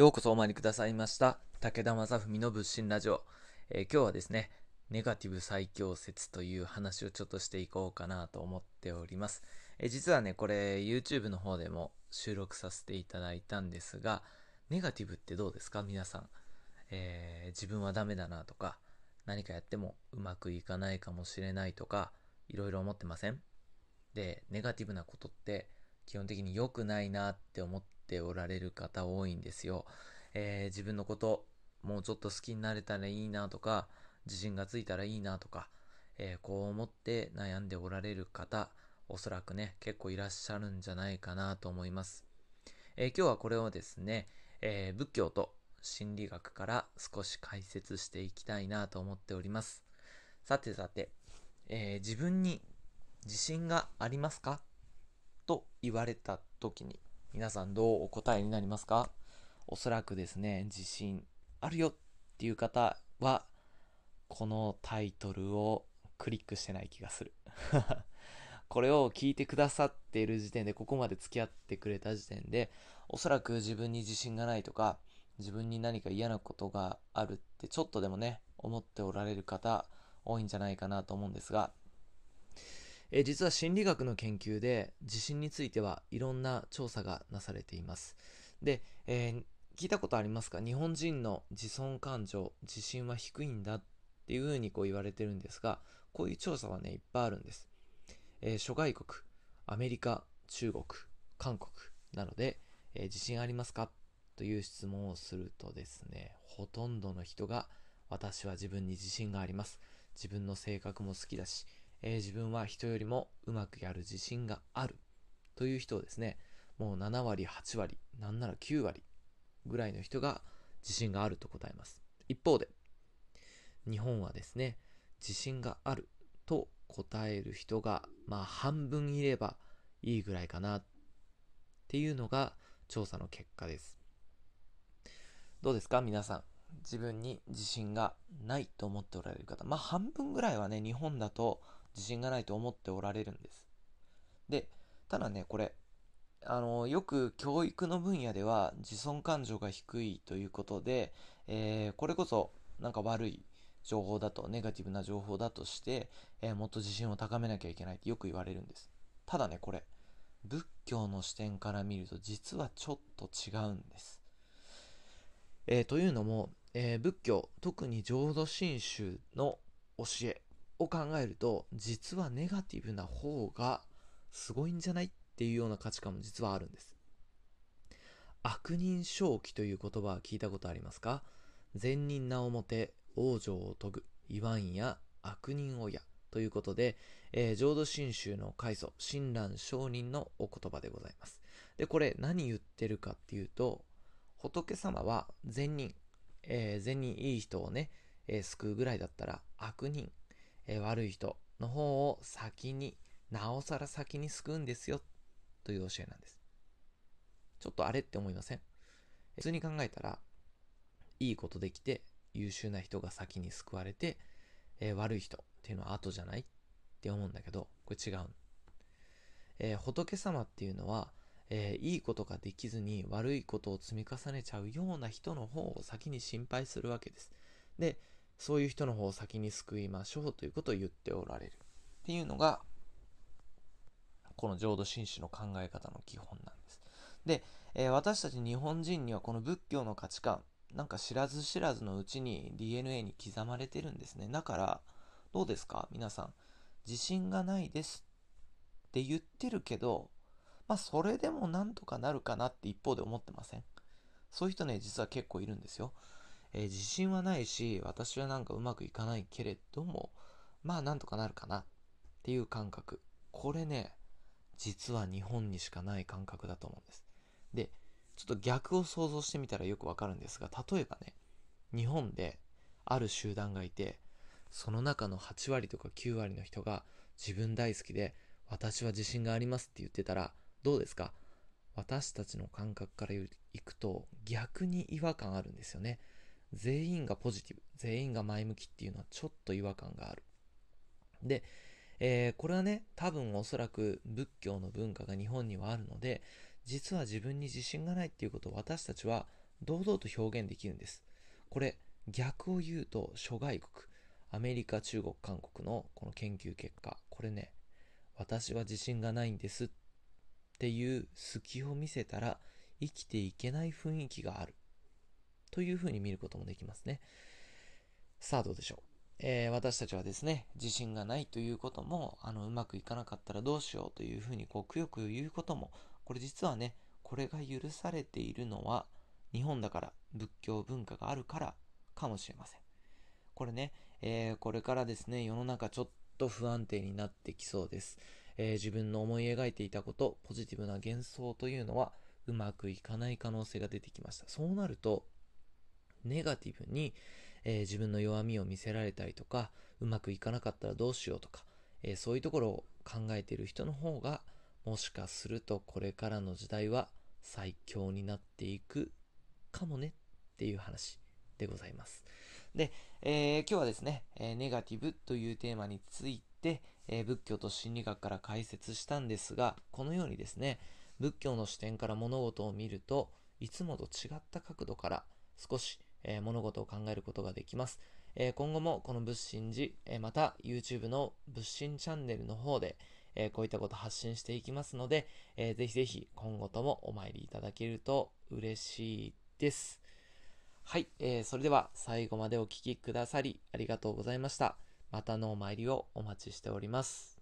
ようこそお参りくださいました。武田正文の仏心ラジオ、えー、今日はですねネガティブ最強説という話をちょっとしていこうかなと思っております、えー、実はねこれ YouTube の方でも収録させていただいたんですがネガティブってどうですか？皆さん、えー、自分はダメだなとか何かやってもうまくいかないかもしれないとかいろいろ思ってません？でネガティブなことって基本的に良くないなって思ってておられる方多いんですよ。えー、自分のこともうちょっと好きになれたらいいなとか自信がついたらいいなとか、えー、こう思って悩んでおられる方おそらくね結構いらっしゃるんじゃないかなと思います。えー、今日はこれをですね、え仏教と心理学から少し解説していきたいなと思っております。さてさて、え自分に自信がありますか？と言われた時に皆さんどうお答えになりますか？おそらくですね、自信あるよっていう方は、このタイトルをクリックしてない気がする。これを聞いてくださっている時点で、ここまで付き合ってくれた時点で、おそらく自分に自信がないとか、自分に何か嫌なことがあるってちょっとでもね、思っておられる方多いんじゃないかなと思うんですが、え実は心理学の研究で自信についてはいろんな調査がなされています。で、えー、聞いたことありますか？日本人の自尊感情、自信は低いんだっていうふうにこう言われてるんですが、こういう調査はね、いっぱいあるんです。えー、諸外国、アメリカ、中国、韓国なので、えー、自信ありますか？という質問をするとですね、ほとんどの人が私は自分に自信があります。自分の性格も好きだし、えー、自分は人よりもうまくやる自信があるという人をですね、もう7割、8割、なんなら9割ぐらいの人が自信があると答えます。一方で、日本はですね、自信があると答える人が、まあ半分いればいいぐらいかなっていうのが調査の結果です。どうですか？皆さん。自分に自信がないと思っておられる方。まあ半分ぐらいはね、日本だと自信がないと思っておられるんです。で、ただね、これ、あの、よく教育の分野では自尊感情が低いということで、えー、これこそなんか悪い情報だと、ネガティブな情報だとして、えー、もっと自信を高めなきゃいけないってよく言われるんです。ただね、これ、仏教の視点から見ると実はちょっと違うんです。えー、というのも、え仏教、特に浄土真宗の教えを考えると実はネガティブな方がすごいんじゃないっていうような価値観も実はあるんです。悪人正気という言葉は聞いたことありますか？善人な表往生を遂ぐ言わんや悪人親ということで、えー、浄土真宗の開祖親鸞上人のお言葉でございます。でこれ何言ってるかっていうと仏様は善人、えー、善人いい人をね、えー、救うぐらいだったら悪人え、悪い人の方を先に、なおさら先に救うんですよ、という教えなんです。ちょっとあれって思いません？普通に考えたら、いいことできて、優秀な人が先に救われて、え、悪い人っていうのは後じゃないって思うんだけど、これ違う。えー、仏様っていうのは、えー、いいことができずに悪いことを積み重ねちゃうような人の方を先に心配するわけです。で、そういう人の方を先に救いましょうということを言っておられるっていうのがこの浄土真宗の考え方の基本なんです。で、えー、私たち日本人にはこの仏教の価値観なんか知らず知らずのうちに DNA に刻まれてるんですね。だからどうですか？皆さん自信がないですって言ってるけどまあそれでもなんとかなるかなって一方で思ってません？そういう人ね実は結構いるんですよ。えー、自信はないし、私はなんかうまくいかないけれども、まあなんとかなるかなっていう感覚。これね、実は日本にしかない感覚だと思うんです。で、ちょっと逆を想像してみたらよくわかるんですが、例えばね、日本である集団がいて、その中の8割とか9割の人が自分大好きで、私は自信がありますって言ってたら、どうですか？私たちの感覚からいくと逆に違和感あるんですよね。全員がポジティブ、全員が前向きっていうのはちょっと違和感がある。で、えー、これはね、多分おそらく仏教の文化が日本にはあるので、実は自分に自信がないっていうことを私たちは堂々と表現できるんです。これ、逆を言うと諸外国、アメリカ、中国、韓国のこの研究結果、これね、私は自信がないんですっていう隙を見せたら生きていけない雰囲気があるというふうに見ることもできますね。さあどうでしょう？えー、私たちはですね、自信がないということも、あの、うまくいかなかったらどうしようというふうに、こう、くよくよ言うことも、これ実はね、これが許されているのは、日本だから、仏教文化があるからかもしれません。これね、えー、これからですね、世の中ちょっと不安定になってきそうです。えー、自分の思い描いていたこと、ポジティブな幻想というのは、うまくいかない可能性が出てきました。そうなると、ネガティブに、えー、自分の弱みを見せられたりとか、うまくいかなかったらどうしようとか、えー、そういうところを考えている人の方が、もしかするとこれからの時代は最強になっていくかもねっていう話でございます。で、えー、今日はですね、えネガティブというテーマについて、え仏教と心理学から解説したんですが、このようにですね、仏教の視点から物事を見るといつもと違った角度から少し、えー、物事を考えることができます。えー、今後もこの仏心寺、えー、また YouTube の仏心チャンネルの方で、えこういったこと発信していきますので、えー、ぜひぜひ今後ともお参りいただけると嬉しいです。はい、えー、それでは最後までお聴きくださりありがとうございました。またのお参りをお待ちしております。